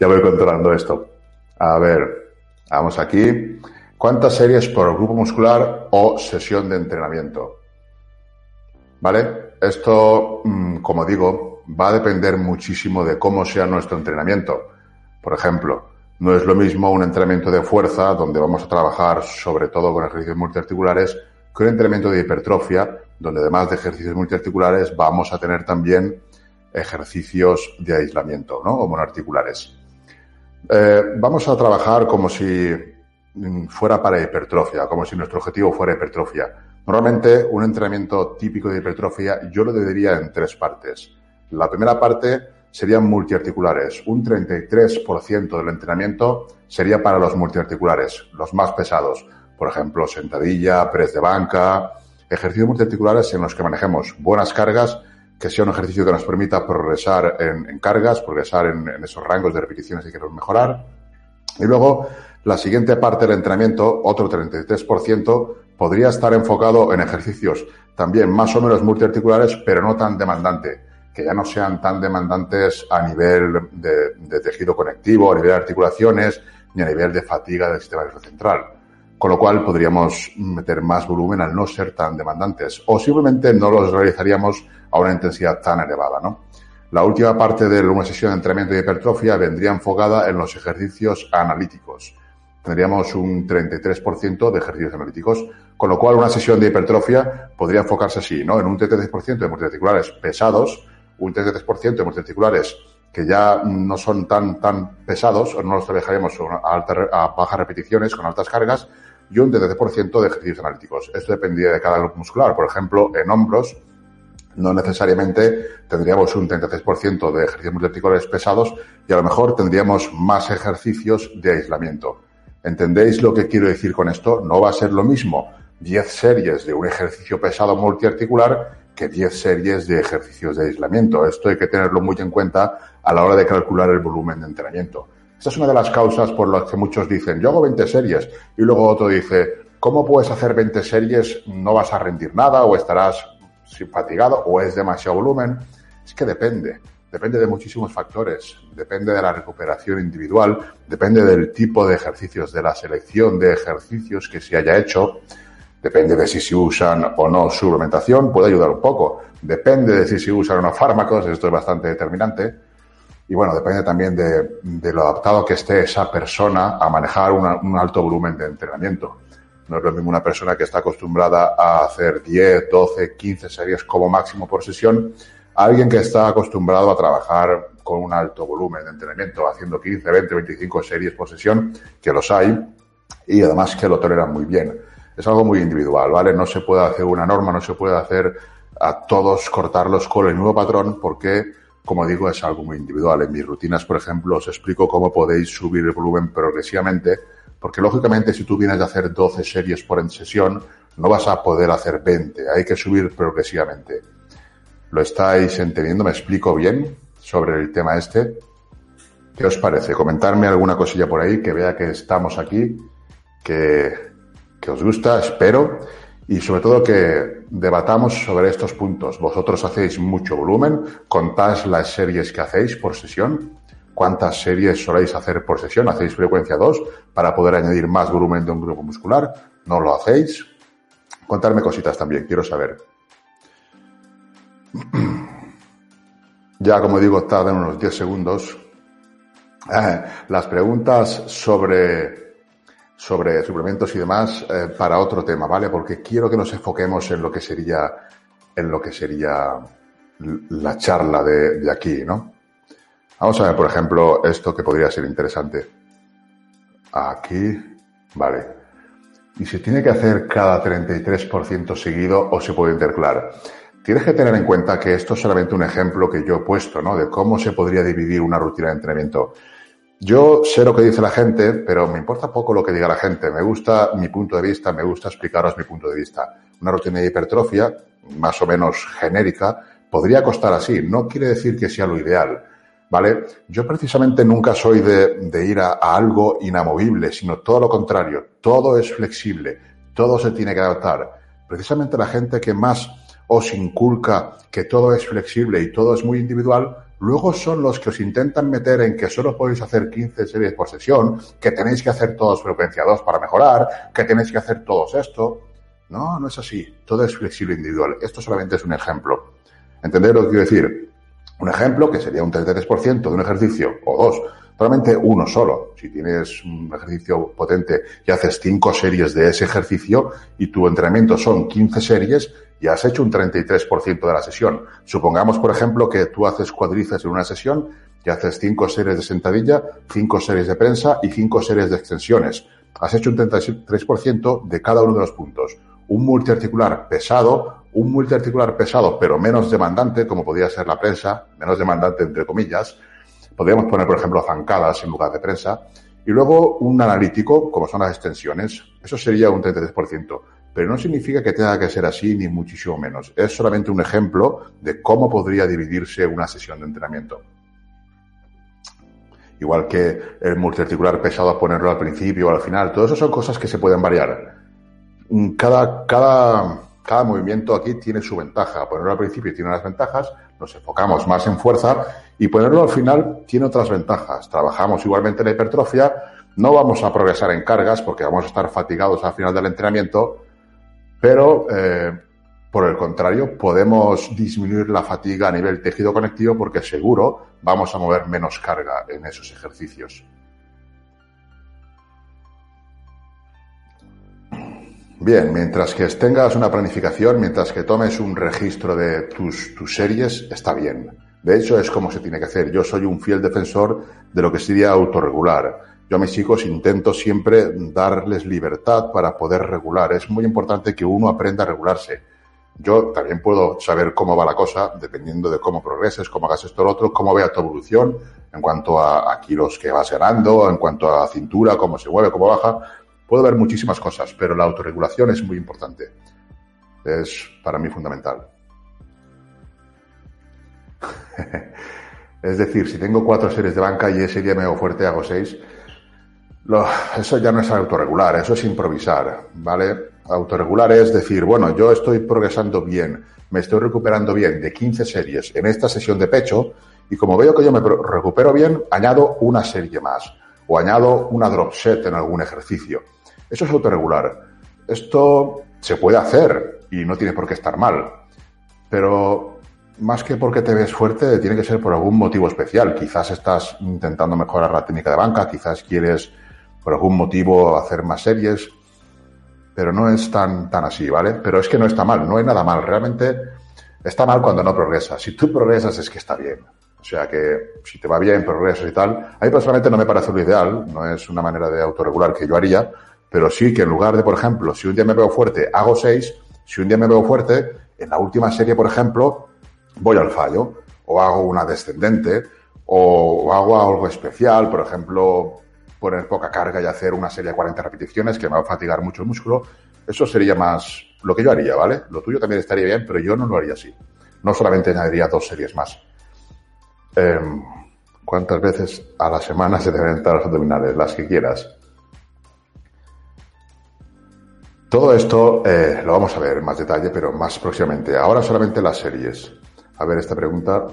ya voy controlando esto. A ver, vamos aquí. ¿Cuántas series por grupo muscular o sesión de entrenamiento? ¿Vale? Esto, mm, como digo, va a depender muchísimo de cómo sea nuestro entrenamiento. Por ejemplo, no es lo mismo un entrenamiento de fuerza, donde vamos a trabajar sobre todo con ejercicios multiarticulares, que un entrenamiento de hipertrofia, donde además de ejercicios multiarticulares vamos a tener también ejercicios de aislamiento, ¿no? O monoarticulares. Eh, vamos a trabajar como si fuera para hipertrofia, como si nuestro objetivo fuera hipertrofia. Normalmente un entrenamiento típico de hipertrofia yo lo dividiría en tres partes. La primera parte serían multiarticulares. Un 33% del entrenamiento sería para los multiarticulares, los más pesados. Por ejemplo, sentadilla, press de banca, ejercicios multiarticulares en los que manejemos buenas cargas, que sea un ejercicio que nos permita progresar en, cargas, progresar en, esos rangos de repeticiones que queremos mejorar. Y luego, la siguiente parte del entrenamiento, otro 33%, podría estar enfocado en ejercicios también más o menos multiarticulares, pero no tan demandante que ya no sean tan demandantes a nivel de, tejido conectivo, a nivel de articulaciones, ni a nivel de fatiga del sistema nervioso central. Con lo cual podríamos meter más volumen al no ser tan demandantes. O simplemente no los realizaríamos a una intensidad tan elevada, ¿no? La última parte de una sesión de entrenamiento de hipertrofia vendría enfocada en los ejercicios analíticos. Tendríamos un 33% de ejercicios analíticos, con lo cual una sesión de hipertrofia podría enfocarse así, ¿no? En un 33% de multiarticulares pesados, un 33% de multiarticulares que ya no son tan, tan pesados, o no los trabajaríamos a, a bajas repeticiones, con altas cargas, y un 33% de ejercicios analíticos. Esto dependía de cada grupo muscular. Por ejemplo, en hombros, no necesariamente tendríamos un 33% de ejercicios multiarticulares pesados y a lo mejor tendríamos más ejercicios de aislamiento. ¿Entendéis lo que quiero decir con esto? No va a ser lo mismo 10 series de un ejercicio pesado multiarticular que 10 series de ejercicios de aislamiento. Esto hay que tenerlo muy en cuenta a la hora de calcular el volumen de entrenamiento. Esta es una de las causas por las que muchos dicen, yo hago 20 series, y luego otro dice, ¿cómo puedes hacer 20 series? No vas a rendir nada, o estarás fatigado, o es demasiado volumen. Es que depende, depende de muchísimos factores, depende de la recuperación individual, depende del tipo de ejercicios, de la selección de ejercicios que se haya hecho, Depende de si se usan o no suplementación, puede ayudar un poco. Depende de si se usan o no fármacos, esto es bastante determinante. Y bueno, depende también de, lo adaptado que esté esa persona a manejar un alto volumen de entrenamiento. No es lo mismo una persona que está acostumbrada a hacer 10, 12, 15 series como máximo por sesión, alguien que está acostumbrado a trabajar con un alto volumen de entrenamiento, haciendo 15, 20, 25 series por sesión, que los hay, y además que lo toleran muy bien es algo muy individual, ¿vale? No se puede hacer una norma, no se puede hacer a todos cortarlos con el mismo patrón porque, como digo, es algo muy individual. En mis rutinas, por ejemplo, os explico cómo podéis subir el volumen progresivamente, porque lógicamente si tú vienes a hacer 12 series por en sesión, no vas a poder hacer 20, hay que subir progresivamente. ¿Lo estáis entendiendo? ¿Me explico bien sobre el tema este? ¿Qué os parece? Comentarme alguna cosilla por ahí que vea que estamos aquí, que que os gusta, espero, y sobre todo que debatamos sobre estos puntos. Vosotros hacéis mucho volumen, contáis las series que hacéis por sesión, cuántas series soléis hacer por sesión, hacéis frecuencia 2 para poder añadir más volumen de un grupo muscular, no lo hacéis. Contarme cositas también, quiero saber. Ya, como digo, tardan unos 10 segundos. Las preguntas sobre sobre suplementos y demás eh, para otro tema, ¿vale? Porque quiero que nos enfoquemos en lo que sería, en lo que sería la charla de, de aquí, ¿no? Vamos a ver, por ejemplo, esto que podría ser interesante. Aquí, vale. Y se tiene que hacer cada 33% seguido o se puede intercalar. Tienes que tener en cuenta que esto es solamente un ejemplo que yo he puesto, ¿no? De cómo se podría dividir una rutina de entrenamiento. Yo sé lo que dice la gente, pero me importa poco lo que diga la gente. Me gusta mi punto de vista, me gusta explicaros mi punto de vista. Una rutina de hipertrofia, más o menos genérica, podría costar así. No quiere decir que sea lo ideal. ¿Vale? Yo precisamente nunca soy de, ir a, algo inamovible, sino todo lo contrario. Todo es flexible. Todo se tiene que adaptar. Precisamente la gente que más os inculca que todo es flexible y todo es muy individual, luego son los que os intentan meter en que solo podéis hacer 15 series por sesión, que tenéis que hacer todos frecuencia 2 para mejorar, que tenéis que hacer todos esto. No, no es así. Todo es flexible individual. Esto solamente es un ejemplo. ¿Entendéis lo que quiero decir? Un ejemplo que sería un 33% de un ejercicio o dos, solamente uno solo. Si tienes un ejercicio potente y haces cinco series de ese ejercicio y tu entrenamiento son 15 series, ya has hecho un 33% de la sesión. Supongamos, por ejemplo, que tú haces cuadrices en una sesión y haces cinco series de sentadilla, cinco series de prensa y cinco series de extensiones. Has hecho un 33% de cada uno de los puntos. Un multiarticular pesado, un multiarticular pesado pero menos demandante, como podría ser la prensa, menos demandante entre comillas. Podríamos poner, por ejemplo, zancadas en lugar de prensa. Y luego un analítico, como son las extensiones. Eso sería un 33%. Pero no significa que tenga que ser así, ni muchísimo menos. Es solamente un ejemplo de cómo podría dividirse una sesión de entrenamiento. Igual que el multiarticular pesado, ponerlo al principio o al final. Todo eso son cosas que se pueden variar. Cada, cada, cada movimiento aquí tiene su ventaja. Ponerlo al principio tiene unas ventajas, nos enfocamos más en fuerza y ponerlo al final tiene otras ventajas. Trabajamos igualmente en la hipertrofia, no vamos a progresar en cargas porque vamos a estar fatigados al final del entrenamiento, pero, eh, por el contrario, podemos disminuir la fatiga a nivel tejido conectivo porque seguro vamos a mover menos carga en esos ejercicios. Bien, mientras que tengas una planificación, mientras que tomes un registro de tus, tus, series, está bien. De hecho, es como se tiene que hacer. Yo soy un fiel defensor de lo que sería autorregular. Yo a mis chicos intento siempre darles libertad para poder regular. Es muy importante que uno aprenda a regularse. Yo también puedo saber cómo va la cosa, dependiendo de cómo progreses, cómo hagas esto o lo otro, cómo vea tu evolución en cuanto a, a kilos que vas ganando, en cuanto a cintura, cómo se mueve, cómo baja. Puedo ver muchísimas cosas, pero la autorregulación es muy importante. Es para mí fundamental. es decir, si tengo cuatro series de banca y ese día me hago fuerte, hago seis, lo, eso ya no es autorregular, eso es improvisar, ¿vale? Autorregular es decir, bueno, yo estoy progresando bien, me estoy recuperando bien de 15 series en esta sesión de pecho y como veo que yo me recupero bien, añado una serie más o añado una drop set en algún ejercicio. Eso es autorregular. Esto se puede hacer y no tiene por qué estar mal, pero más que porque te ves fuerte, tiene que ser por algún motivo especial. Quizás estás intentando mejorar la técnica de banca, quizás quieres por algún motivo hacer más series, pero no es tan, tan así, ¿vale? Pero es que no está mal, no hay nada mal, realmente está mal cuando no progresas. Si tú progresas es que está bien. O sea que si te va bien, progresas y tal, a mí personalmente no me parece lo ideal, no es una manera de autorregular que yo haría, pero sí que en lugar de, por ejemplo, si un día me veo fuerte, hago seis, si un día me veo fuerte, en la última serie, por ejemplo, voy al fallo, o hago una descendente, o hago algo especial, por ejemplo, poner poca carga y hacer una serie de 40 repeticiones que me va a fatigar mucho el músculo. Eso sería más lo que yo haría, ¿vale? Lo tuyo también estaría bien, pero yo no lo haría así. No solamente añadiría dos series más. Eh, ¿Cuántas veces a la semana se deben entrar los abdominales? Las que quieras. Todo esto eh, lo vamos a ver en más detalle, pero más próximamente. Ahora solamente las series. A ver, esta pregunta.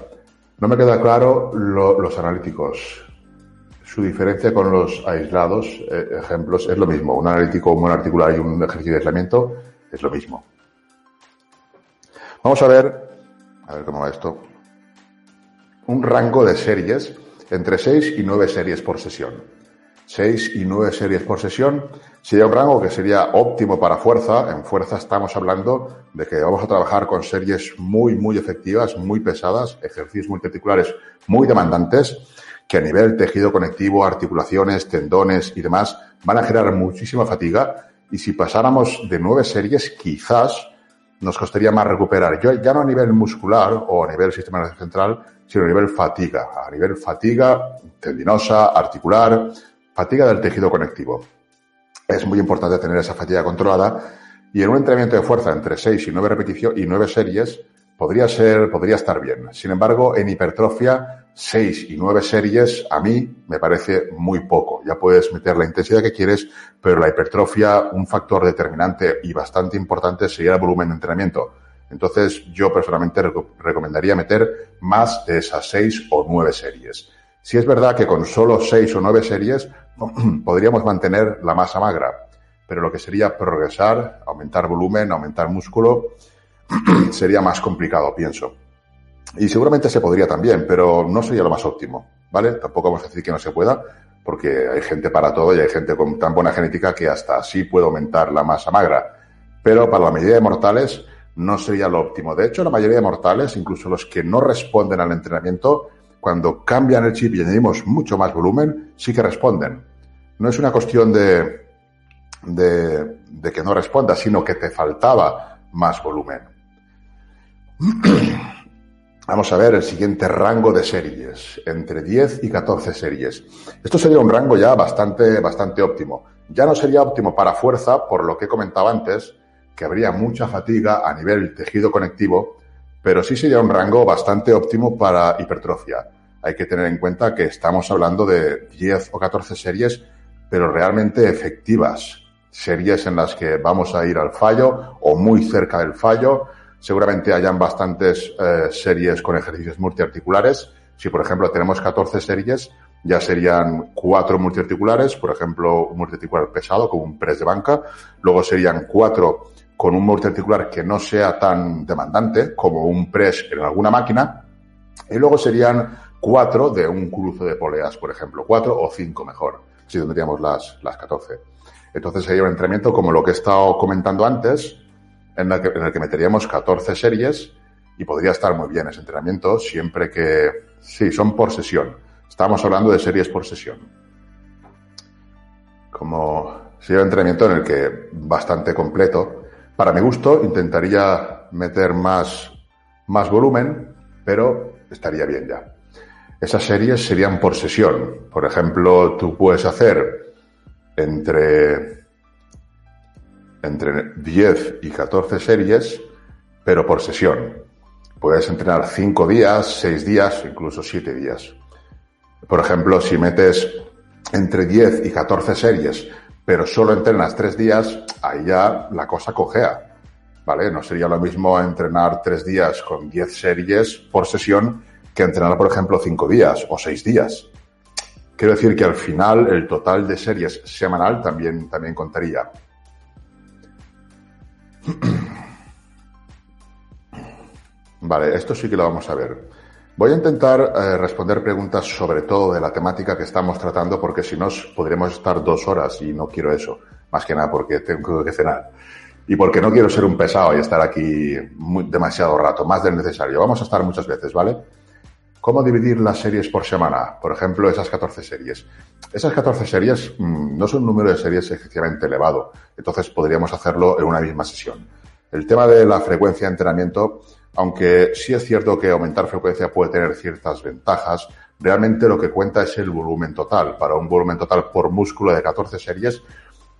No me queda claro lo, los analíticos. Su diferencia con los aislados, eh, ejemplos, es lo mismo. Un analítico, un articular y un ejercicio de aislamiento es lo mismo. Vamos a ver, a ver cómo va esto. Un rango de series entre 6 y 9 series por sesión. 6 y 9 series por sesión sería un rango que sería óptimo para fuerza. En fuerza estamos hablando de que vamos a trabajar con series muy, muy efectivas, muy pesadas, ejercicios multiarticulares muy demandantes que a nivel tejido conectivo, articulaciones, tendones y demás van a generar muchísima fatiga. Y si pasáramos de nueve series quizás nos costaría más recuperar, Yo, ya no a nivel muscular o a nivel sistema nervioso central, sino a nivel fatiga, a nivel fatiga tendinosa, articular, fatiga del tejido conectivo. Es muy importante tener esa fatiga controlada. Y en un entrenamiento de fuerza entre 6 y 9 repeticiones y 9 series podría ser, podría estar bien. Sin embargo, en hipertrofia, 6 y 9 series a mí me parece muy poco. Ya puedes meter la intensidad que quieres, pero la hipertrofia, un factor determinante y bastante importante sería el volumen de entrenamiento. Entonces, yo personalmente recomendaría meter más de esas seis o nueve series. Si es verdad que con solo seis o nueve series podríamos mantener la masa magra, pero lo que sería progresar, aumentar volumen, aumentar músculo, sería más complicado, pienso. Y seguramente se podría también, pero no sería lo más óptimo, ¿vale? Tampoco vamos a decir que no se pueda, porque hay gente para todo y hay gente con tan buena genética que hasta así puede aumentar la masa magra. Pero para la mayoría de mortales no sería lo óptimo. De hecho, la mayoría de mortales, incluso los que no responden al entrenamiento, cuando cambian el chip y añadimos mucho más volumen, sí que responden. No es una cuestión de, de, que no respondas, sino que te faltaba más volumen. Vamos a ver el siguiente rango de series, entre 10 y 14 series. Esto sería un rango ya bastante, bastante óptimo. Ya no sería óptimo para fuerza, por lo que he comentado antes, que habría mucha fatiga a nivel tejido conectivo, pero sí sería un rango bastante óptimo para hipertrofia. Hay que tener en cuenta que estamos hablando de 10 o 14 series, pero realmente efectivas. Series en las que vamos a ir al fallo o muy cerca del fallo, Seguramente hayan bastantes eh, series con ejercicios multiarticulares. Si, por ejemplo, tenemos 14 series, ya serían cuatro multiarticulares, por ejemplo, un multiarticular pesado como un press de banca. Luego serían cuatro con un multiarticular que no sea tan demandante como un press en alguna máquina. Y luego serían cuatro de un cruce de poleas, por ejemplo, cuatro o cinco mejor, si tendríamos las, las 14. Entonces sería un entrenamiento como lo que he estado comentando antes, en, el que meteríamos 14 series y podría estar muy bien ese entrenamiento siempre que, sí, son por sesión. Estamos hablando de series por sesión. Como sería un entrenamiento en el que bastante completo. Para mi gusto, intentaría meter más, más volumen, pero estaría bien ya. Esas series serían por sesión. Por ejemplo, tú puedes hacer entre entre 10 y 14 series, pero por sesión. Puedes entrenar 5 días, 6 días, incluso 7 días. Por ejemplo, si metes entre 10 y 14 series, pero solo entrenas 3 días, ahí ya la cosa cojea. ¿Vale? No sería lo mismo entrenar 3 días con 10 series por sesión que entrenar, por ejemplo, 5 días o 6 días. Quiero decir que al final el total de series semanal también, también contaría. Vale, esto sí que lo vamos a ver. Voy a intentar eh, responder preguntas sobre todo de la temática que estamos tratando porque si no podremos estar dos horas y no quiero eso. Más que nada porque tengo que cenar. Y porque no quiero ser un pesado y estar aquí demasiado rato, más del necesario. Vamos a estar muchas veces, ¿vale? ¿Cómo dividir las series por semana? Por ejemplo, esas 14 series. Esas 14 series mm, no son un número de series excesivamente elevado, entonces podríamos hacerlo en una misma sesión. El tema de la frecuencia de entrenamiento, aunque sí es cierto que aumentar frecuencia puede tener ciertas ventajas, realmente lo que cuenta es el volumen total. Para un volumen total por músculo de 14 series,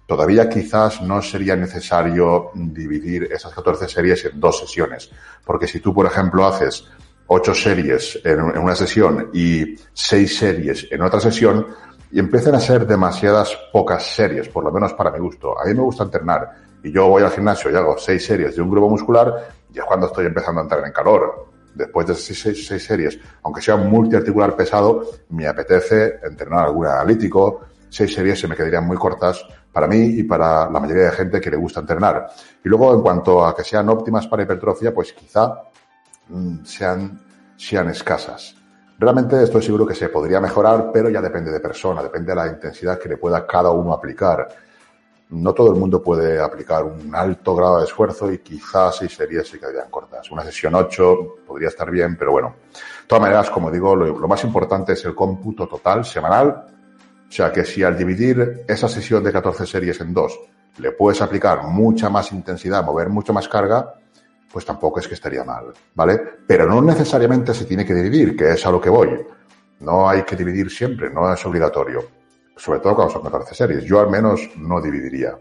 todavía quizás no sería necesario dividir esas 14 series en dos sesiones. Porque si tú, por ejemplo, haces 8 series en una sesión y 6 series en otra sesión, y empiezan a ser demasiadas pocas series, por lo menos para mi gusto. A mí me gusta entrenar y yo voy al gimnasio y hago seis series de un grupo muscular y es cuando estoy empezando a entrar en calor. Después de esas seis, seis, series, aunque sea multiarticular pesado, me apetece entrenar algún analítico. Seis series se me quedarían muy cortas para mí y para la mayoría de gente que le gusta entrenar. Y luego, en cuanto a que sean óptimas para hipertrofia, pues quizá sean, sean escasas. Realmente estoy seguro que se podría mejorar, pero ya depende de persona, depende de la intensidad que le pueda cada uno aplicar no todo el mundo puede aplicar un alto grado de esfuerzo y quizás seis series se quedarían cortas. Una sesión 8 podría estar bien, pero bueno. De todas maneras, como digo, lo, más importante es el cómputo total semanal. O sea que si al dividir esa sesión de 14 series en dos le puedes aplicar mucha más intensidad, mover mucho más carga, pues tampoco es que estaría mal, ¿vale? Pero no necesariamente se tiene que dividir, que es a lo que voy. No hay que dividir siempre, no es obligatorio sobre todo cuando son 14 series. Yo al menos no dividiría.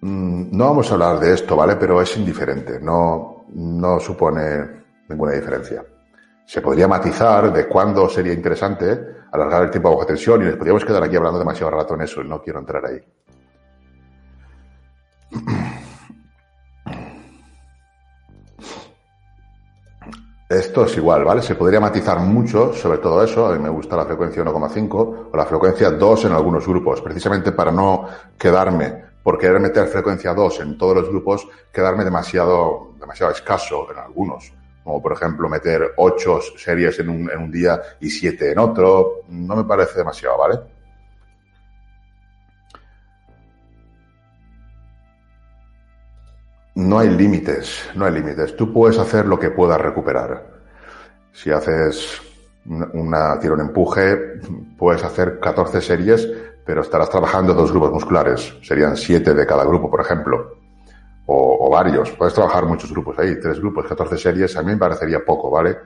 Mm, no vamos a hablar de esto, ¿vale? Pero es indiferente, no, no supone ninguna diferencia. Se podría matizar de cuándo sería interesante alargar el tiempo bajo tensión y les podríamos quedar aquí hablando demasiado rato en eso no quiero entrar ahí. Esto es igual, ¿vale? Se podría matizar mucho sobre todo eso. A mí me gusta la frecuencia 1,5 o la frecuencia 2 en algunos grupos, precisamente para no quedarme, por querer meter frecuencia 2 en todos los grupos, quedarme demasiado, demasiado escaso en algunos. Como por ejemplo meter 8 series en un, en un día y 7 en otro. No me parece demasiado, ¿vale? No hay límites, no hay límites. Tú puedes hacer lo que puedas recuperar. Si haces una tiro empuje, puedes hacer 14 series, pero estarás trabajando dos grupos musculares. Serían 7 de cada grupo, por ejemplo. O, o, varios. Puedes trabajar muchos grupos ahí, tres grupos, 14 series. A mí me parecería poco, ¿vale?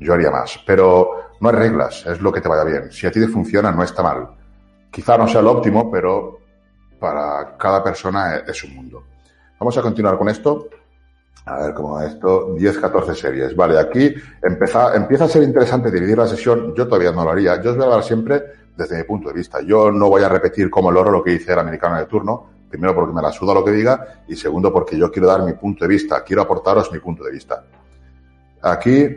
Yo haría más. Pero no hay reglas, es lo que te vaya bien. Si a ti te funciona, no está mal. Quizá no sea lo óptimo, pero para cada persona es un mundo. Vamos a continuar con esto. A ver cómo va esto. 10, 14 series. Vale, aquí empieza, empieza a ser interesante dividir la sesión. Yo todavía no lo haría. Yo os voy a hablar siempre desde mi punto de vista. Yo no voy a repetir como loro lo que dice el americano de turno. Primero porque me la suda lo que diga y segundo porque yo quiero dar mi punto de vista. Quiero aportaros mi punto de vista. Aquí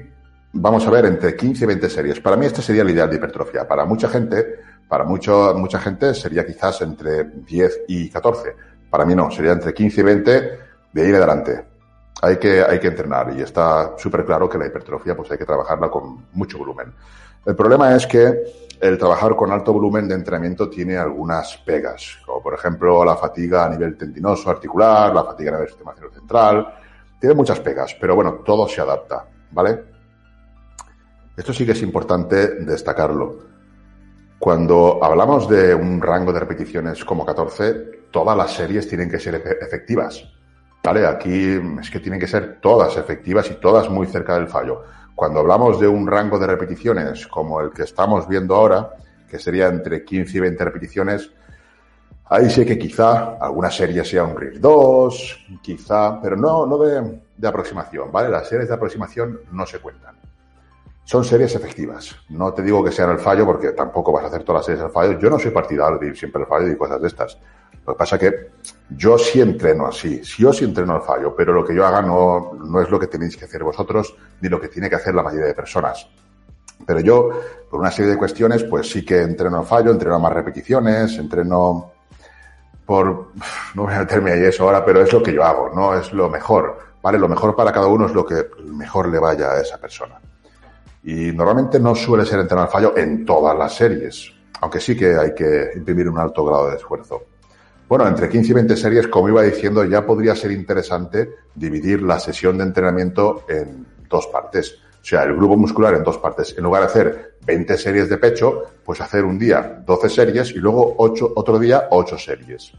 vamos a ver entre 15 y 20 series. Para mí este sería el ideal de hipertrofia. Para mucha gente, para mucho, mucha gente sería quizás entre 10 y 14 para mí no, sería entre 15 y 20 de ir adelante. Hay que, hay que entrenar y está súper claro que la hipertrofia pues hay que trabajarla con mucho volumen. El problema es que el trabajar con alto volumen de entrenamiento tiene algunas pegas, como por ejemplo la fatiga a nivel tendinoso articular, la fatiga a nivel sistema central. Tiene muchas pegas, pero bueno, todo se adapta, ¿vale? Esto sí que es importante destacarlo. Cuando hablamos de un rango de repeticiones como 14, todas las series tienen que ser efectivas. ¿Vale? Aquí es que tienen que ser todas efectivas y todas muy cerca del fallo. Cuando hablamos de un rango de repeticiones como el que estamos viendo ahora, que sería entre 15 y 20 repeticiones, ahí sí que quizá alguna serie sea un RIR 2, quizá, pero no, no de, de aproximación, ¿vale? Las series de aproximación no se cuentan son series efectivas. No te digo que sean el fallo porque tampoco vas a hacer todas las series al fallo. Yo no soy partidario de ir siempre al fallo y cosas de estas. Lo que pasa es que yo sí entreno así, yo sí entreno al fallo, pero lo que yo haga no, no es lo que tenéis que hacer vosotros ni lo que tiene que hacer la mayoría de personas. Pero yo, por una serie de cuestiones, pues sí que entreno al fallo, entreno más repeticiones, entreno por, no voy a meterme ahí eso ahora, pero es lo que yo hago, no es lo mejor, ¿vale? Lo mejor para cada uno es lo que mejor le vaya a esa persona. Y normalmente no suele ser entrenar al fallo en todas las series, aunque sí que hay que imprimir un alto grado de esfuerzo. Bueno, entre 15 y 20 series, como iba diciendo, ya podría ser interesante dividir la sesión de entrenamiento en dos partes. O sea, el grupo muscular en dos partes. En lugar de hacer 20 series de pecho, pues hacer un día 12 series y luego ocho, otro día 8 series.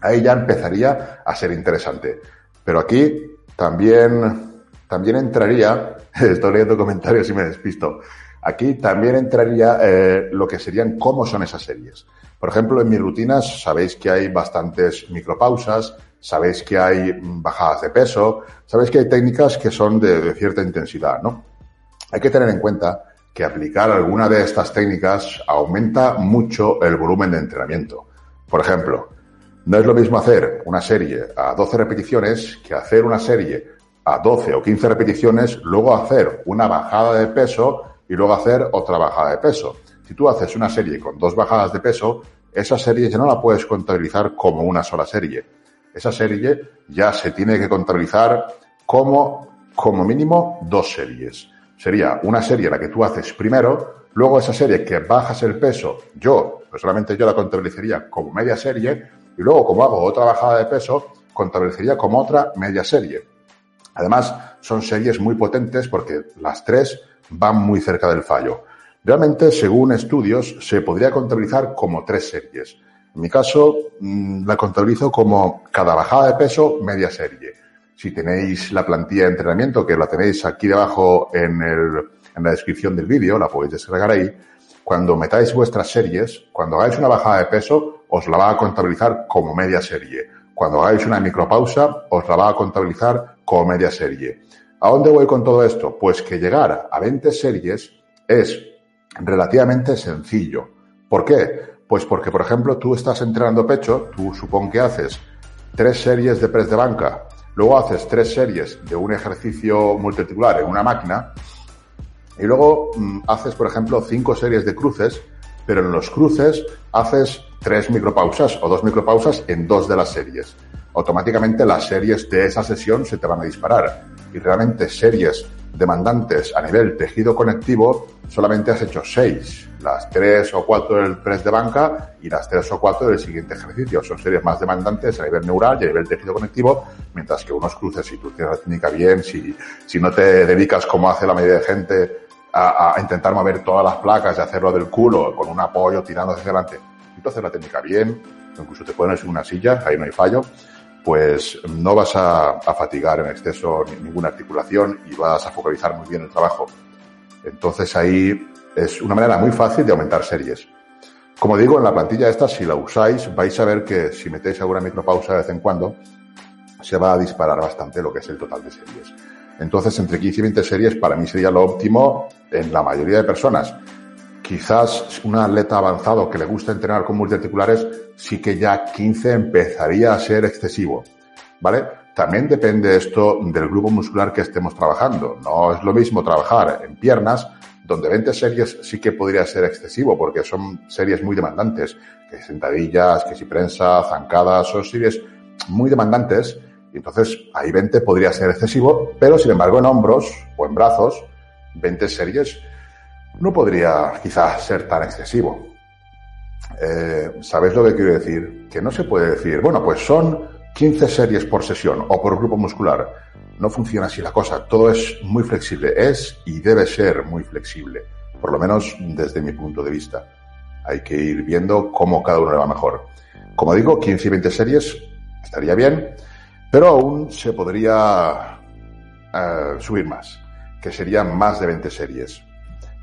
Ahí ya empezaría a ser interesante. Pero aquí también, también entraría, estoy leyendo comentarios y me despisto, aquí también entraría eh, lo que serían cómo son esas series. Por ejemplo, en mis rutinas sabéis que hay bastantes micropausas, sabéis que hay bajadas de peso, sabéis que hay técnicas que son de, cierta intensidad, ¿no? Hay que tener en cuenta que aplicar alguna de estas técnicas aumenta mucho el volumen de entrenamiento. Por ejemplo, no es lo mismo hacer una serie a 12 repeticiones que hacer una serie a 12 o 15 repeticiones, luego hacer una bajada de peso y luego hacer otra bajada de peso. Si tú haces una serie con dos bajadas de peso, esa serie ya no la puedes contabilizar como una sola serie. Esa serie ya se tiene que contabilizar como, como mínimo, dos series. Sería una serie la que tú haces primero, luego esa serie que bajas el peso, yo, personalmente yo la contabilizaría como media serie, y luego como hago otra bajada de peso, contabilizaría como otra media serie. Además, son series muy potentes porque las tres van muy cerca del fallo. Realmente, según estudios, se podría contabilizar como tres series. En mi caso, mm, la contabilizo como cada bajada de peso, media serie. Si tenéis la plantilla de entrenamiento, que la tenéis aquí debajo en, en la descripción del vídeo, la podéis descargar ahí, cuando metáis vuestras series, cuando hagáis una bajada de peso, os la va a contabilizar como media serie. Cuando hagáis una micropausa, os la va a contabilizar como media serie. ¿A dónde voy con todo esto? Pues que llegar a 20 series es relativamente sencillo. ¿Por qué? Pues porque, por ejemplo, tú estás entrenando pecho, tú supón que haces tres series de press de banca, luego haces tres series de un ejercicio multiarticular en una máquina y luego mm, haces, por ejemplo, cinco series de cruces, pero en los cruces haces tres micropausas o dos micropausas en dos de las series. Automáticamente las series de esa sesión se te van a disparar. Y realmente series demandantes a nivel tejido conectivo, solamente has hecho seis. Las tres o cuatro del press de banca y las tres o cuatro del siguiente ejercicio. Son series más demandantes a nivel neural y a nivel tejido conectivo, mientras que unos cruces, si tú tienes la técnica bien, si, si no te dedicas como hace la mayoría de gente a, a intentar mover todas las placas y hacerlo del culo con un apoyo tirando hacia adelante, y tú haces la técnica bien, incluso te pones en una silla, ahí no hay fallo, pues no vas a, fatigar en exceso ninguna articulación y vas a focalizar muy bien el trabajo. Entonces ahí es una manera muy fácil de aumentar series. Como digo, en la plantilla esta, si la usáis, vais a ver que si metéis alguna micropausa de vez en cuando, se va a disparar bastante lo que es el total de series. Entonces, entre 15 y 20 series para mí sería lo óptimo en la mayoría de personas. Quizás un atleta avanzado que le gusta entrenar con multiarticulares, sí que ya 15 empezaría a ser excesivo, ¿vale? También depende esto del grupo muscular que estemos trabajando. No es lo mismo trabajar en piernas, donde 20 series sí que podría ser excesivo, porque son series muy demandantes, que sentadillas, que si prensa, zancadas, son series muy demandantes, y entonces ahí 20 podría ser excesivo, pero sin embargo en hombros o en brazos, 20 series no podría quizás ser tan excesivo. Eh, ¿Sabéis lo que quiero decir? Que no se puede decir, bueno, pues son 15 series por sesión o por grupo muscular. No funciona así la cosa. Todo es muy flexible. Es y debe ser muy flexible. Por lo menos desde mi punto de vista. Hay que ir viendo cómo cada uno le va mejor. Como digo, 15 y 20 series estaría bien, pero aún se podría eh, subir más, que serían más de 20 series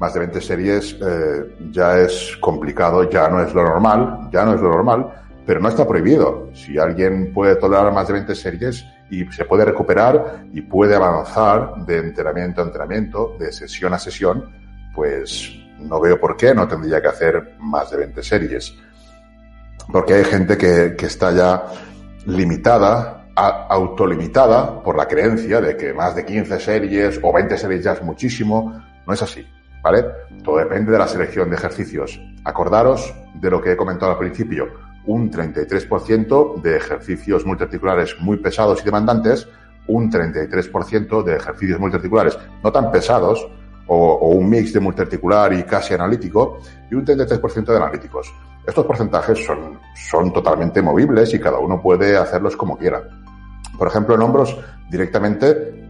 más de 20 series eh, ya es complicado, ya no es lo normal, ya no es lo normal, pero no está prohibido. Si alguien puede tolerar más de 20 series y se puede recuperar y puede avanzar de entrenamiento a entrenamiento, de sesión a sesión, pues no veo por qué no tendría que hacer más de 20 series. Porque hay gente que, está ya limitada, autolimitada por la creencia de que más de 15 series o 20 series ya es muchísimo. No es así. ¿Vale? Todo depende de la selección de ejercicios. Acordaros de lo que he comentado al principio, un 33% de ejercicios multiarticulares muy pesados y demandantes, un 33% de ejercicios multiarticulares no tan pesados, o, un mix de multiarticular y casi analítico, y un 33% de analíticos. Estos porcentajes son, son totalmente movibles y cada uno puede hacerlos como quiera. Por ejemplo, en hombros, directamente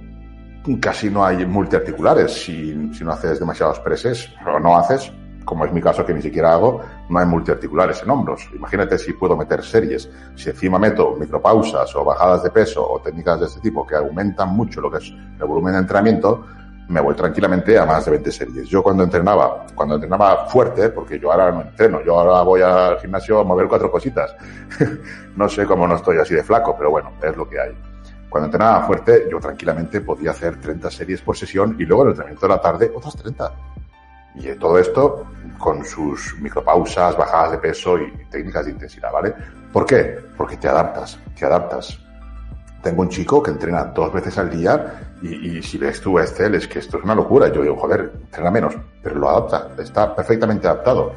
casi no hay multiarticulares. Si, si no haces demasiados preses o no haces, como es mi caso que ni siquiera hago, no hay multiarticulares en hombros. Imagínate si puedo meter series, si encima meto micropausas o bajadas de peso o técnicas de este tipo que aumentan mucho lo que es el volumen de entrenamiento, me voy tranquilamente a más de 20 series. Yo cuando entrenaba, cuando entrenaba fuerte, porque yo ahora no entreno, yo ahora voy al gimnasio a mover cuatro cositas. no sé cómo no estoy así de flaco, pero bueno, es lo que hay. Cuando entrenaba fuerte, yo tranquilamente podía hacer 30 series por sesión y luego en el entrenamiento de la tarde otras 30. Y todo esto con sus micropausas, bajadas de peso y técnicas de intensidad, ¿vale? ¿Por qué? Porque te adaptas, te adaptas. Tengo un chico que entrena dos veces al día y, si ves tú Excel es que esto es una locura. Yo digo, joder, entrena menos, pero lo adapta, está perfectamente adaptado.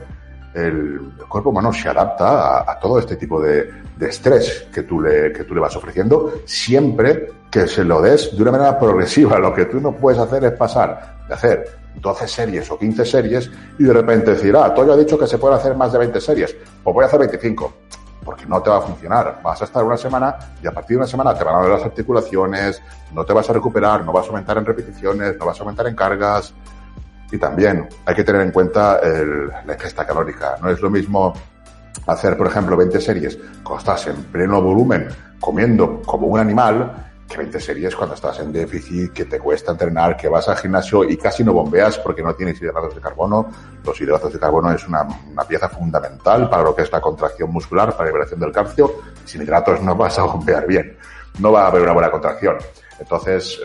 El, cuerpo humano se adapta a todo este tipo de, estrés que tú, le, que tú le vas ofreciendo, siempre que se lo des de una manera progresiva. Lo que tú no puedes hacer es pasar de hacer 12 series o 15 series y de repente decir, ah, Toyo ha dicho que se puede hacer más de 20 series, pues voy a hacer 25. Porque no te va a funcionar. Vas a estar una semana y a partir de una semana te van a dar las articulaciones, no te vas a recuperar, no vas a aumentar en repeticiones, no vas a aumentar en cargas. Y también hay que tener en cuenta la ingesta calórica. No es lo mismo hacer, por ejemplo, 20 series cuando estás en pleno volumen, comiendo como un animal, que 20 series cuando estás en déficit, que te cuesta entrenar, que vas al gimnasio y casi no bombeas porque no tienes hidratos de carbono. Los hidratos de carbono es una, una pieza fundamental para lo que es la contracción muscular, para la liberación del calcio. Sin hidratos no vas a bombear bien. No va a haber una buena contracción. Entonces,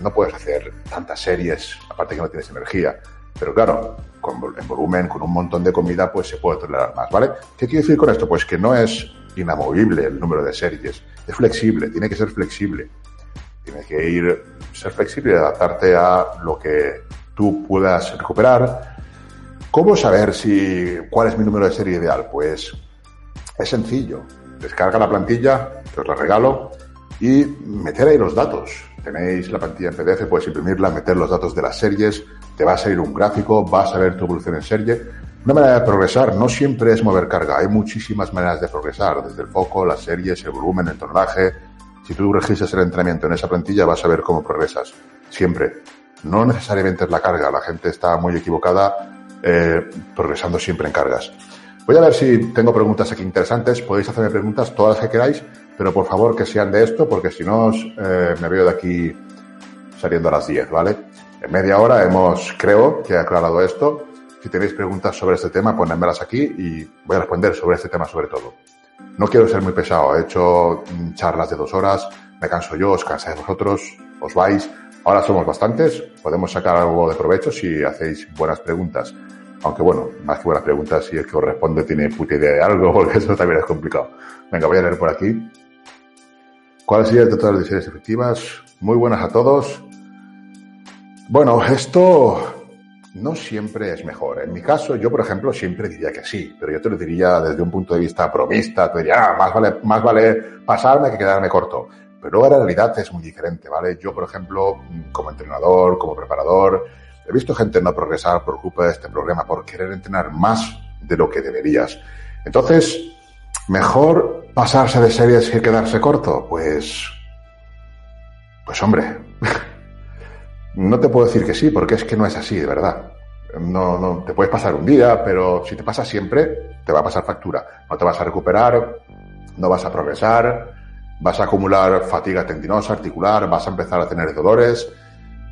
no puedes hacer tantas series, aparte que no tienes energía. Pero claro, con, en volumen, con un montón de comida, pues se puede tolerar más, ¿vale? ¿Qué quiero decir con esto? Pues que no es inamovible el número de series, es flexible, tiene que ser flexible. Tienes que ir, ser flexible y adaptarte a lo que tú puedas recuperar. ¿Cómo saber si cuál es mi número de serie ideal? Pues es sencillo. Descarga la plantilla, que os la regalo, y meter ahí los datos. Tenéis la plantilla en PDF, puedes imprimirla, meter los datos de las series, te va a salir un gráfico, vas a ver tu evolución en serie. Una manera de progresar no siempre es mover carga, hay muchísimas maneras de progresar, desde el foco, las series, el volumen, el tonelaje. Si tú registras el entrenamiento en esa plantilla vas a ver cómo progresas, siempre. No necesariamente es la carga, la gente está muy equivocada eh, progresando siempre en cargas. Voy a ver si tengo preguntas aquí interesantes, podéis hacerme preguntas todas las que queráis, pero por favor que sean de esto, porque si no eh, me veo de aquí saliendo a las 10, ¿vale? En media hora hemos, creo, que aclarado esto. Si tenéis preguntas sobre este tema, ponedmelas aquí y voy a responder sobre este tema sobre todo. No quiero ser muy pesado, he hecho mm, charlas de dos horas, me canso yo, os cansáis vosotros, os vais. Ahora somos bastantes, podemos sacar algo de provecho si hacéis buenas preguntas. Aunque bueno, más que buenas preguntas, si el que os responde tiene puta idea de algo, porque eso también es complicado. Venga, voy a leer por aquí. ¿Cuál sería el total de series efectivas? Muy buenas a todos. Bueno, esto no siempre es mejor. En mi caso, yo, por ejemplo, siempre diría que sí, pero yo te lo diría desde un punto de vista promista. Te diría, ah, más vale, más vale pasarme que quedarme corto. Pero luego la realidad es muy diferente, ¿vale? Yo, por ejemplo, como entrenador, como preparador, he visto gente no progresar por culpa de este problema, por querer entrenar más de lo que deberías. Entonces, ¿Mejor pasarse de series que quedarse corto? Pues. Pues hombre. no te puedo decir que sí, porque es que no es así, de verdad. No, no, te puedes pasar un día, pero si te pasa siempre, te va a pasar factura. No te vas a recuperar, no vas a progresar, vas a acumular fatiga tendinosa, articular, vas a empezar a tener dolores,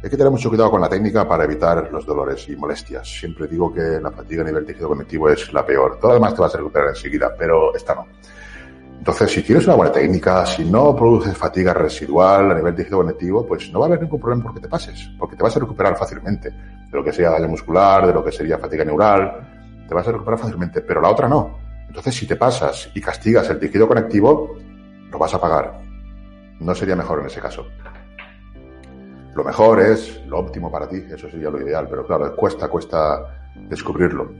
hay que tener mucho cuidado con la técnica para evitar los dolores y molestias. Siempre digo que la fatiga a nivel tejido conectivo es la peor. Todo lo demás te vas a recuperar enseguida, pero esta no. Entonces, si tienes una buena técnica, si no produces fatiga residual a nivel tejido conectivo, pues no va a haber ningún problema porque te pases, porque te vas a recuperar fácilmente. De lo que sería daño muscular, de lo que sería fatiga neural, te vas a recuperar fácilmente, pero la otra no. Entonces, si te pasas y castigas el tejido conectivo, lo vas a pagar. No sería mejor en ese caso. Lo mejor es lo óptimo para ti, eso sería lo ideal, pero claro, cuesta, cuesta descubrirlo.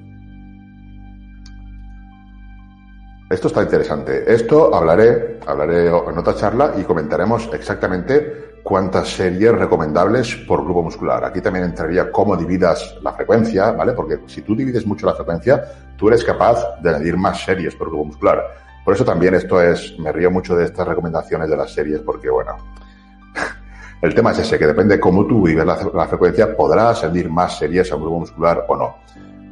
Esto está interesante. Esto hablaré, hablaré en otra charla y comentaremos exactamente cuántas series recomendables por grupo muscular. Aquí también entraría cómo dividas la frecuencia, ¿vale? Porque si tú divides mucho la frecuencia, tú eres capaz de añadir más series por grupo muscular. Por eso también esto es, me río mucho de estas recomendaciones de las series porque, bueno, el tema es ese, que depende cómo tú vives la, frecuencia, podrás añadir más series a un grupo muscular o no.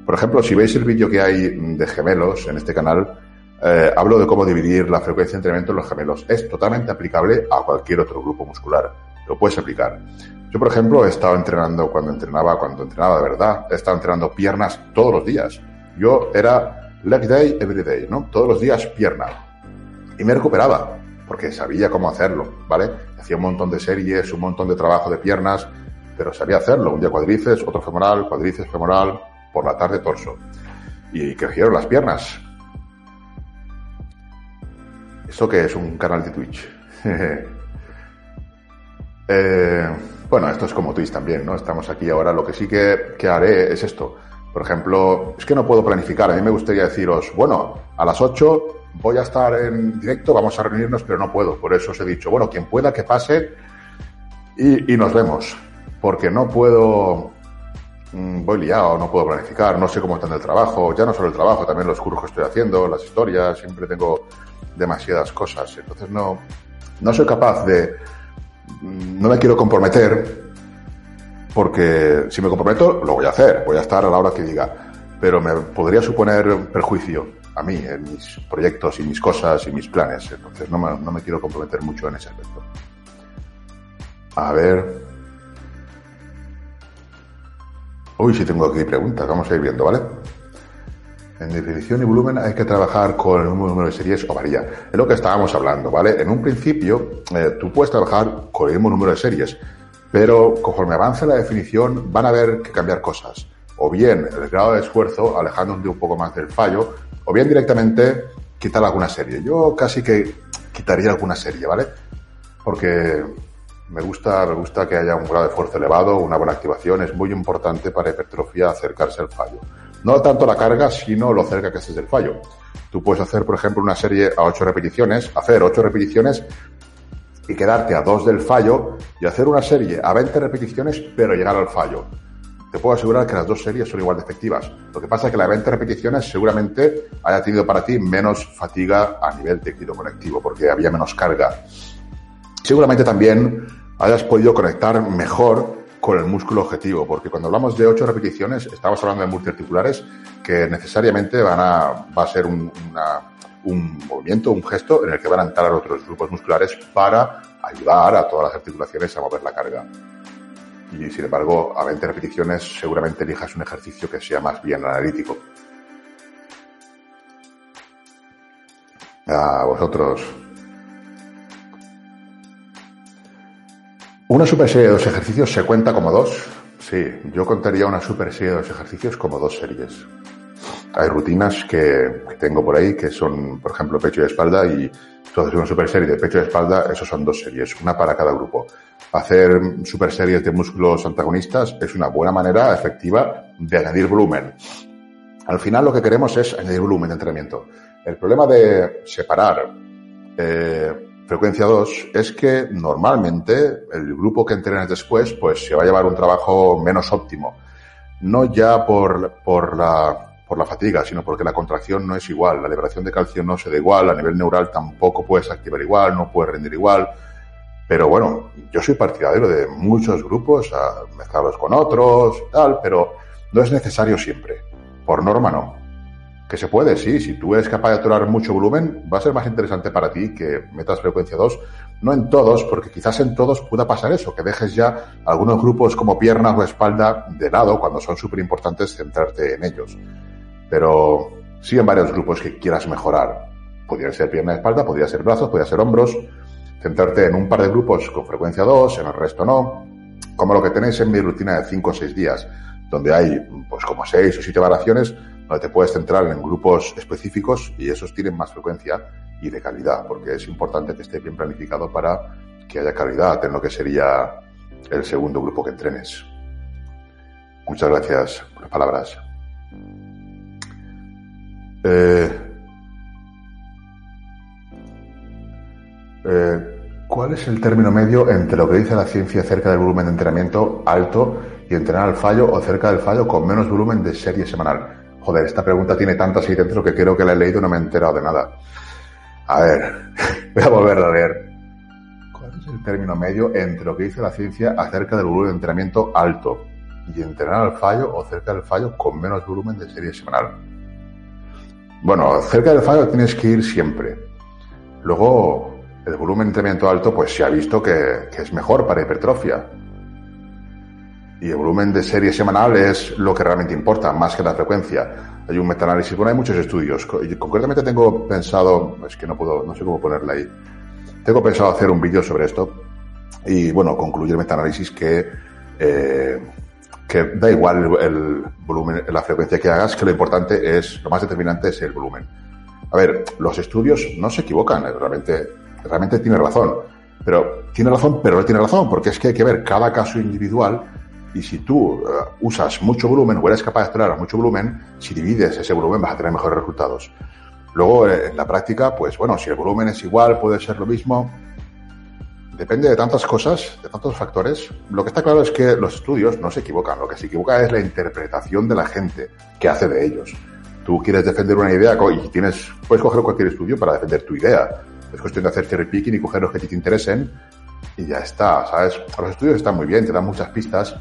Por ejemplo, si veis el vídeo que hay de gemelos en este canal, eh, hablo de cómo dividir la frecuencia de entrenamiento en los gemelos. Es totalmente aplicable a cualquier otro grupo muscular. Lo puedes aplicar. Yo, por ejemplo, he estado entrenando cuando entrenaba, cuando entrenaba de verdad, he estado entrenando piernas todos los días. Yo era leg day every day, ¿no? Todos los días pierna. Y me recuperaba porque sabía cómo hacerlo, ¿vale? Hacía un montón de series, un montón de trabajo de piernas, pero sabía hacerlo. Un día cuadrices, otro femoral, cuadrices, femoral, por la tarde torso. Y crecieron las piernas. ¿Esto qué es? Un canal de Twitch. eh, bueno, esto es como Twitch también, ¿no? Estamos aquí ahora. Lo que sí que, que haré es esto. Por ejemplo, es que no puedo planificar. A mí me gustaría deciros, bueno, a las 8 voy a estar en directo, vamos a reunirnos, pero no puedo. Por eso os he dicho, bueno, quien pueda que pase y, nos vemos. Porque no puedo, mm, voy liado, no puedo planificar, no sé cómo está el trabajo, ya no solo el trabajo, también los cursos que estoy haciendo, las historias, siempre tengo demasiadas cosas. Entonces no, no soy capaz de, mm, no me quiero comprometer porque si me comprometo lo voy a hacer, voy a estar a la hora que diga, pero me podría suponer perjuicio a mí, en mis proyectos y mis cosas y mis planes. Entonces no me, quiero comprometer mucho en ese aspecto. A ver. Uy, si tengo aquí preguntas, vamos a ir viendo, ¿vale? En definición y volumen hay que trabajar con el número de series o varía. Es lo que estábamos hablando, ¿vale? En un principio, eh, tú puedes trabajar con el mismo número de series, pero conforme avance la definición van a haber que cambiar cosas. O bien el grado de esfuerzo, alejándote un poco más del fallo, o bien directamente quitar alguna serie. Yo casi que quitaría alguna serie, ¿vale? Porque Me gusta, me gusta que haya un grado de fuerza elevado, una buena activación. Es muy importante para hipertrofia acercarse al fallo. No tanto la carga, sino lo cerca que estés del fallo. Tú puedes hacer, por ejemplo, una serie a 8 repeticiones, hacer 8 repeticiones y quedarte a 2 del fallo y hacer una serie a 20 repeticiones, pero llegar al fallo. Te puedo asegurar que las dos series son igual de efectivas. Lo que pasa es que las 20 repeticiones seguramente haya tenido para ti menos fatiga a nivel técnico conectivo, porque había menos carga seguramente también hayas podido conectar mejor con el músculo objetivo, porque cuando hablamos de ocho repeticiones, estamos hablando de multiarticulares que necesariamente van a, va a ser un, un movimiento, un gesto en el que van a entrar otros grupos musculares para ayudar a todas las articulaciones a mover la carga. Y sin embargo, a 20 repeticiones seguramente elijas un ejercicio que sea más bien analítico. A vosotros, ¿Una super serie de dos ejercicios se cuenta como dos? Sí, yo contaría una super serie de dos ejercicios como dos series. Hay rutinas que, tengo por ahí que son, por ejemplo, pecho y espalda y entonces una super serie de pecho y espalda, eso son dos series, una para cada grupo. Hacer super series de músculos antagonistas es una buena manera efectiva de añadir volumen. Al final lo que queremos es añadir volumen de entrenamiento. El problema de separar eh, frecuencia 2 es que normalmente el grupo que entrenes después pues se va a llevar un trabajo menos óptimo. No ya por, por, la, por la fatiga, sino porque la contracción no es igual, la liberación de calcio no se da igual, a nivel neural tampoco puedes activar igual, no puedes rendir igual. Pero bueno, yo soy partidario de muchos grupos, a mezclarlos con otros, tal, pero no es necesario siempre. Por norma no. Que se puede, sí. Si tú eres capaz de atorar mucho volumen, va a ser más interesante para ti que metas frecuencia 2. No en todos, porque quizás en todos pueda pasar eso, que dejes ya algunos grupos como piernas o espalda de lado cuando son súper importantes centrarte en ellos. Pero sí en varios grupos que quieras mejorar. Podría ser pierna y espalda, podría ser brazos, podría ser hombros. Centrarte en un par de grupos con frecuencia 2, en el resto no. Como lo que tenéis en mi rutina de 5 o 6 días, donde hay pues como 6 o 7 variaciones donde te puedes centrar en grupos específicos y esos tienen más frecuencia y de calidad, porque es importante que esté bien planificado para que haya calidad en lo que sería el segundo grupo que entrenes. Muchas gracias por las palabras. Eh, eh, ¿Cuál es el término medio entre lo que dice la ciencia acerca del volumen de entrenamiento alto y entrenar al fallo o cerca del fallo con menos volumen de serie semanal? Joder, esta pregunta tiene tantas ahí dentro que creo que la he leído y no me he enterado de nada. A ver, voy a volver a leer. ¿Cuál es el término medio entre lo que dice la ciencia acerca del volumen de entrenamiento alto y entrenar al fallo o cerca del fallo con menos volumen de serie semanal? Bueno, cerca del fallo tienes que ir siempre. Luego, el volumen de entrenamiento alto, pues se ha visto que, es mejor para hipertrofia y el volumen de serie semanal es lo que realmente importa, más que la frecuencia. Hay un metaanálisis, bueno, hay muchos estudios. Concretamente tengo pensado, es que no puedo, no sé cómo ponerla ahí. Tengo pensado hacer un vídeo sobre esto y, bueno, concluir el metaanálisis que, eh, que da igual el volumen, la frecuencia que hagas, que lo importante es, lo más determinante es el volumen. A ver, los estudios no se equivocan, realmente, realmente tiene razón. Pero tiene razón, pero no tiene razón, porque es que hay que ver cada caso individual y si tú eh, usas mucho volumen o eres capaz de acelerar mucho volumen, si divides ese volumen vas a tener mejores resultados. Luego, eh, en la práctica, pues bueno, si el volumen es igual, puede ser lo mismo. Depende de tantas cosas, de tantos factores. Lo que está claro es que los estudios no se equivocan. Lo que se equivoca es la interpretación de la gente que hace de ellos. Tú quieres defender una idea y tienes, puedes coger cualquier estudio para defender tu idea. Es cuestión de hacer cherry picking y coger los que te interesen y ya está, ¿sabes? Los estudios están muy bien, te dan muchas pistas,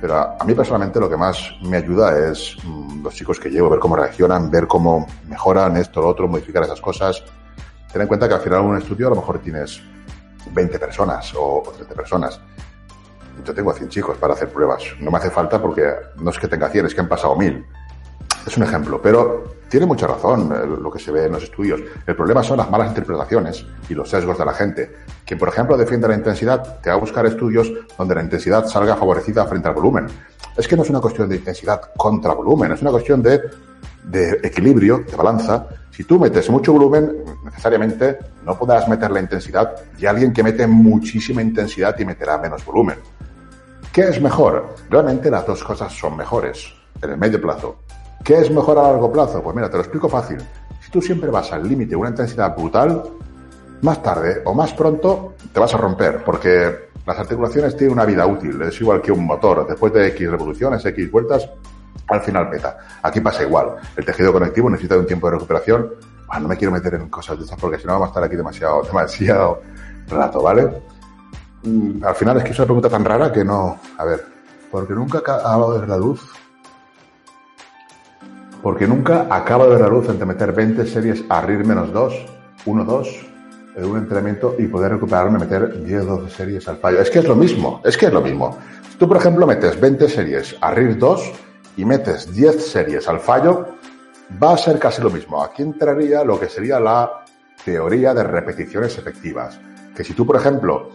pero a, mí personalmente lo que más me ayuda es mm, los chicos que llevo, ver cómo reaccionan, ver cómo mejoran esto, lo otro, modificar esas cosas. Ten en cuenta que al final en un estudio a lo mejor tienes 20 personas o, 30 personas. Yo tengo 100 chicos para hacer pruebas. No me hace falta porque no es que tenga 100, es que han pasado 1000. Es un ejemplo, pero tiene mucha razón eh, lo que se ve en los estudios. El problema son las malas interpretaciones y los sesgos de la gente. Quien, por ejemplo, defiende la intensidad, te va a buscar estudios donde la intensidad salga favorecida frente al volumen. Es que no es una cuestión de intensidad contra volumen, es una cuestión de equilibrio, de balanza. Si tú metes mucho volumen, necesariamente no podrás meter la intensidad y alguien que mete muchísima intensidad y meterá menos volumen. ¿Qué es mejor? Realmente las dos cosas son mejores en el medio plazo. ¿Qué es mejor a largo plazo? Pues mira, te lo explico fácil. Si tú siempre vas al límite de una intensidad brutal, más tarde o más pronto te vas a romper, porque las articulaciones tienen una vida útil, es igual que un motor. Después de X revoluciones, X vueltas, al final peta. Aquí pasa igual. El tejido conectivo necesita un tiempo de recuperación. no me quiero meter en cosas de estas porque si no vamos a estar aquí demasiado, demasiado rato, ¿vale? Mm, al final es que es una pregunta tan rara que no. A ver, porque nunca hablado de la luz. Porque nunca acaba de ver la luz entre meter 20 series a RIR menos 2, 1, 2, en un entrenamiento y poder recuperarme, meter 10 o 12 series al fallo. Es que es lo mismo, es que es lo mismo. Tú, por ejemplo, metes 20 series a RIR 2 y metes 10 series al fallo, va a ser casi lo mismo. Aquí entraría lo que sería la teoría de repeticiones efectivas. Que si tú, por ejemplo,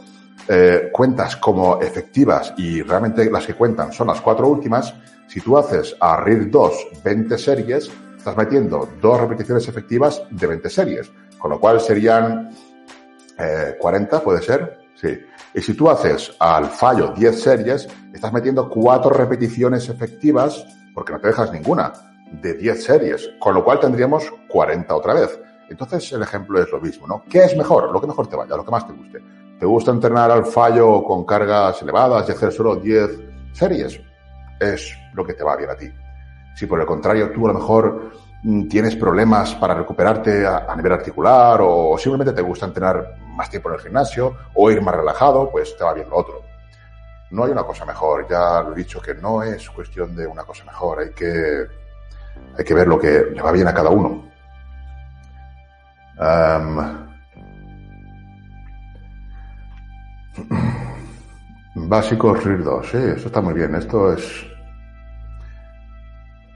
eh, cuentas como efectivas y realmente las que cuentan son las cuatro últimas, si tú haces a RIR 2 20 series, estás metiendo dos repeticiones efectivas de 20 series, con lo cual serían 40, eh, puede ser, sí. Y si tú haces al fallo 10 series, estás metiendo cuatro repeticiones efectivas, porque no te dejas ninguna, de 10 series, con lo cual tendríamos 40 otra vez. Entonces el ejemplo es lo mismo, ¿no? ¿Qué es mejor? Lo que mejor te vaya, lo que más te guste. ¿Te gusta entrenar al fallo con cargas elevadas y hacer solo 10 series? Es lo que te va bien a ti. Si por el contrario tú a lo mejor tienes problemas para recuperarte a, nivel articular o, simplemente te gusta entrenar más tiempo en el gimnasio o ir más relajado, pues te va bien lo otro. No hay una cosa mejor, ya lo he dicho que no es cuestión de una cosa mejor, hay que, hay que ver lo que le va bien a cada uno. Básicos RIR 2, sí, esto está muy bien. Esto es.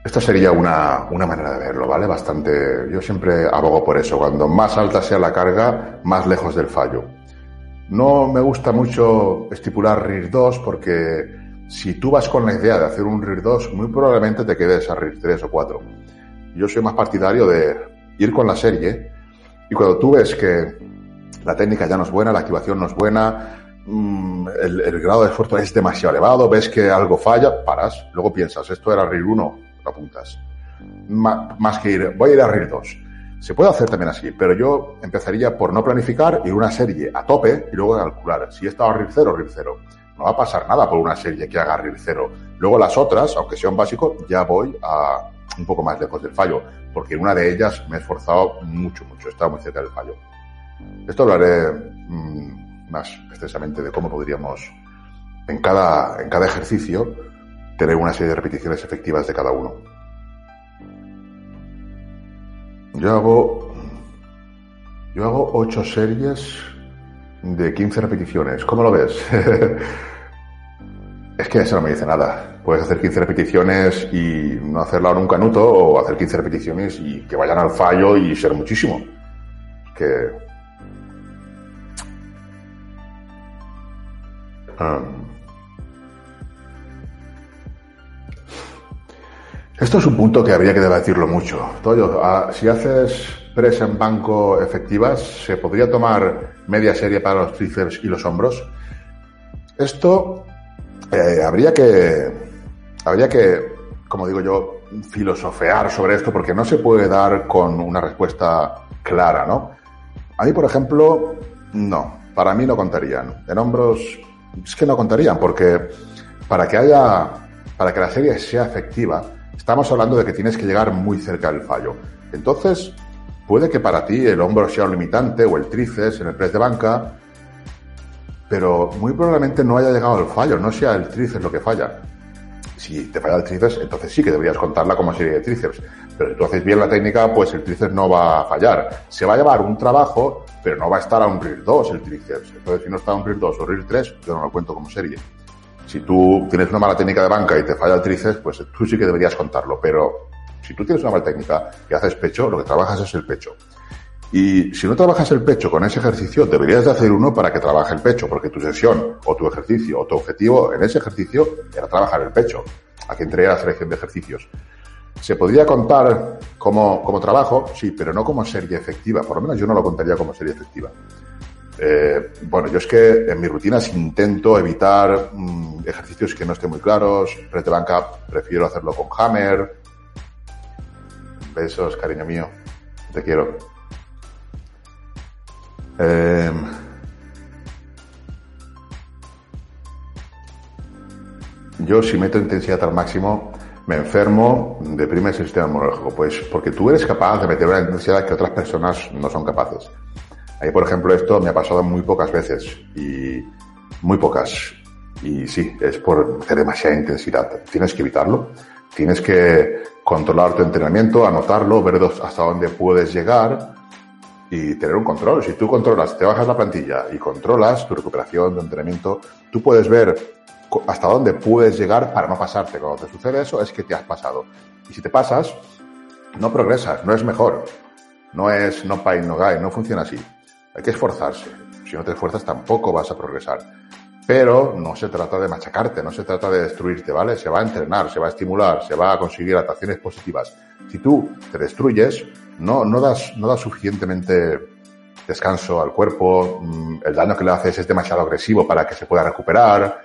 Esta sería una, una, manera de verlo, ¿vale? Bastante. Yo siempre abogo por eso. Cuando más alta sea la carga, más lejos del fallo. No me gusta mucho estipular RIR 2 porque si tú vas con la idea de hacer un RIR 2, muy probablemente te quedes a RIR 3 o 4. Yo soy más partidario de ir con la serie y cuando tú ves que la técnica ya no es buena, la activación no es buena, Mm, el, grado de esfuerzo es demasiado elevado, ves que algo falla, paras, luego piensas, esto era RIR 1, lo apuntas. más que ir, voy a ir a RIR 2. Se puede hacer también así, pero yo empezaría por no planificar, ir una serie a tope y luego calcular. Si he estado a RIR 0, RIR 0. No va a pasar nada por una serie que haga RIR 0. Luego las otras, aunque sea un básico, ya voy a un poco más lejos del fallo, porque en una de ellas me he esforzado mucho, mucho, he estado muy cerca del fallo. Esto haré mm, más extensamente de cómo podríamos en cada, en cada ejercicio tener una serie de repeticiones efectivas de cada uno. Yo hago, yo hago 8 series de 15 repeticiones. ¿Cómo lo ves? es que eso no me dice nada. Puedes hacer 15 repeticiones y no hacerla en un canuto o hacer 15 repeticiones y que vayan al fallo y ser muchísimo. Que Ah. Esto es un punto que habría que debatirlo mucho. Toyo, ah, si haces presa en banco efectivas, ¿se podría tomar media serie para los tríceps y los hombros? Esto eh, habría que, habría que, como digo yo, filosofear sobre esto porque no se puede dar con una respuesta clara, ¿no? A mí, por ejemplo, no. Para mí no contarían. En hombros es que no contarían, porque para que haya, para que la serie sea efectiva, estamos hablando de que tienes que llegar muy cerca del fallo. Entonces, puede que para ti el hombro sea un limitante o el tríceps en el press de banca, pero muy probablemente no haya llegado al fallo, no sea el tríceps lo que falla. Si te falla el tríceps, entonces sí que deberías contarla como serie de tríceps. Pero si tú haces bien la técnica, pues el tríceps no va a fallar. Se va a llevar un trabajo pero no va a estar a un RIR 2 el tríceps. Entonces, si no está a un RIR 2 o RIR 3, yo no lo cuento como serie. Si tú tienes una mala técnica de banca y te falla el tríceps, pues tú sí que deberías contarlo. Pero si tú tienes una mala técnica y haces pecho, lo que trabajas es el pecho. Y si no trabajas el pecho con ese ejercicio, deberías de hacer uno para que trabaje el pecho, porque tu sesión o tu ejercicio o tu objetivo en ese ejercicio era trabajar el pecho. Aquí entraría la selección de ejercicios. Se podría contar como, como trabajo, sí, pero no como serie efectiva. Por lo menos yo no lo contaría como serie efectiva. Eh, bueno, yo es que en mis rutinas intento evitar mm, ejercicios que no estén muy claros. Red de banca prefiero hacerlo con hammer. Besos, cariño mío. Te quiero. Eh, yo si meto intensidad al máximo me enfermo, deprime el sistema inmunológico. Pues porque tú eres capaz de meter una intensidad que otras personas no son capaces. Ahí, por ejemplo, esto me ha pasado muy pocas veces y muy pocas. Y sí, es por hacer demasiada intensidad. Tienes que evitarlo. Tienes que controlar tu entrenamiento, anotarlo, ver hasta dónde puedes llegar y tener un control. Si tú controlas, te bajas la plantilla y controlas tu recuperación, tu entrenamiento, tú puedes ver hasta dónde puedes llegar para no pasarte. Cuando te sucede eso es que te has pasado. Y si te pasas, no progresas, no es mejor. No es no pain, no gain, no funciona así. Hay que esforzarse. Si no te esfuerzas tampoco vas a progresar. Pero no se trata de machacarte, no se trata de destruirte, ¿vale? Se va a entrenar, se va a estimular, se va a conseguir adaptaciones positivas. Si tú te destruyes, no, no, das, no das suficientemente descanso al cuerpo, mm, el daño que le haces es demasiado agresivo para que se pueda recuperar.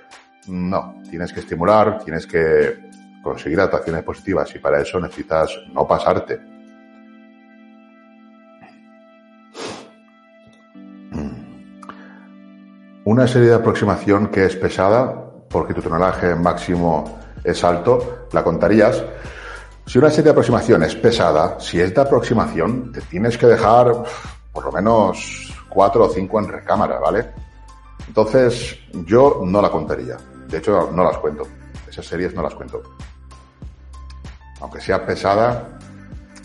No, tienes que estimular, tienes que conseguir adaptaciones positivas y para eso necesitas no pasarte. Una serie de aproximación que es pesada, porque tu tonelaje máximo es alto, la contarías. Si una serie de aproximación es pesada, si es de aproximación, te tienes que dejar por lo menos cuatro o cinco en recámara, ¿vale? Entonces, yo no la contaría. De hecho, no las cuento. Esas series no las cuento. Aunque sea pesada,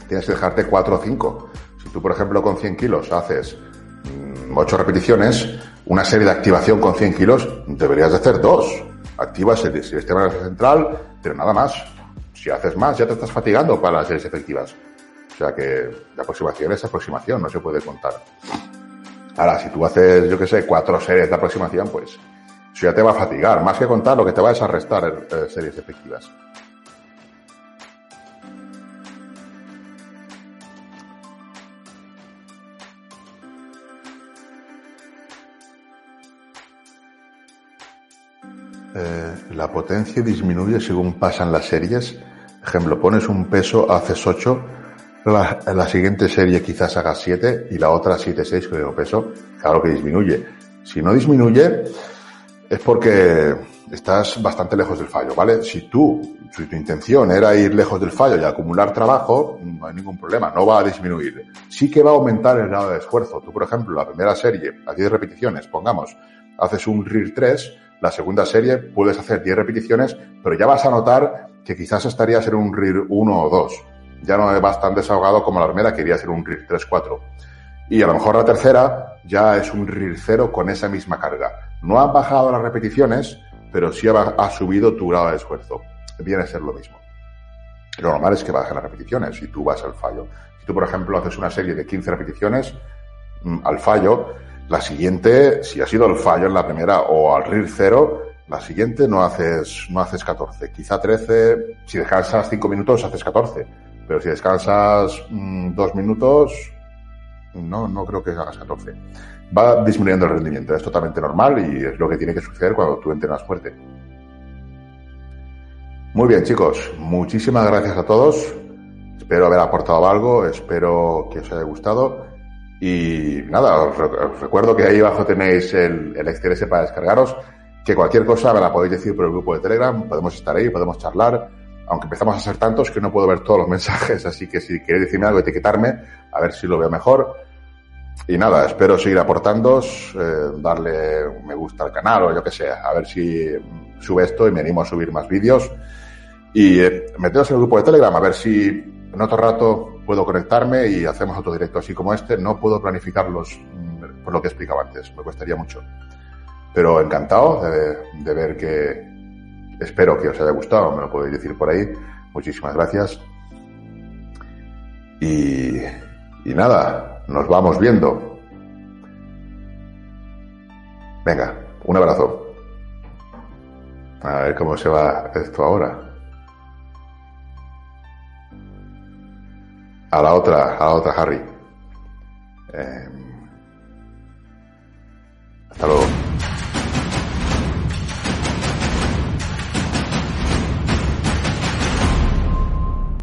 tienes que dejarte cuatro o cinco. Si tú, por ejemplo, con 100 kilos haces 8 mm, repeticiones, una serie de activación con 100 kilos, deberías de hacer dos. Activas el sistema nervioso central, pero nada más. Si haces más, ya te estás fatigando para las series efectivas. O sea que la aproximación es aproximación, no se puede contar. Ahora, si tú haces, yo qué sé, cuatro series de aproximación, pues eso ya te va a fatigar. Más que contar, lo que te va a restar eh, series efectivas. Eh, la potencia disminuye según pasan las series. Ejemplo, pones un peso, haces 8, la, siguiente serie quizás hagas 7 y la otra 7, 6 con el peso. Claro que disminuye. Si no disminuye, es porque estás bastante lejos del fallo, ¿vale? Si tú, si tu intención era ir lejos del fallo y acumular trabajo, no hay ningún problema, no va a disminuir. Sí que va a aumentar el grado de esfuerzo. Tú, por ejemplo, la primera serie, a 10 repeticiones, pongamos, haces un RIR 3, la segunda serie puedes hacer 10 repeticiones, pero ya vas a notar que quizás estarías en un RIR 1 o 2. Ya no vas tan desahogado como la primera, quería ser un RIR 3, 4. Y a lo mejor la tercera ya es un RIR 0 con esa misma carga. No han bajado las repeticiones, pero sí ha, subido tu grado de esfuerzo. Viene a ser lo mismo. Lo normal es que bajen las repeticiones y tú vas al fallo. Si tú, por ejemplo, haces una serie de 15 repeticiones mm, al fallo, la siguiente, si ha sido el fallo en la primera o al RIR 0, la siguiente no haces, no haces 14. Quizá 13, si descansas 5 minutos, haces 14. Pero si descansas 2 mm, minutos, no, no creo que hagas 14. Va disminuyendo el rendimiento, es totalmente normal y es lo que tiene que suceder cuando tú entrenas fuerte. Muy bien, chicos, muchísimas gracias a todos. Espero haber aportado algo, espero que os haya gustado. Y nada, os, recuerdo que ahí abajo tenéis el, el XTRS para descargaros, que cualquier cosa me la podéis decir por el grupo de Telegram, podemos estar ahí, podemos charlar, aunque empezamos a ser tantos que no puedo ver todos los mensajes, así que si queréis decirme algo, etiquetarme, a ver si lo veo mejor. Y nada, espero seguir aportando, eh, darle me gusta al canal o yo que sé, a ver si sube esto y me animo a subir más vídeos. Y eh, meteos en el grupo de Telegram, a ver si en otro rato puedo conectarme y hacemos otro directo así como este. No puedo planificarlos mm, por lo que explicaba antes, me costaría mucho. Pero encantado de, ver que espero que os haya gustado, me lo podéis decir por ahí. Muchísimas gracias. Y, y nada, nos vamos viendo. Venga, un abrazo. A ver cómo se va esto ahora. A la otra, a la otra, Harry. Eh, hasta luego.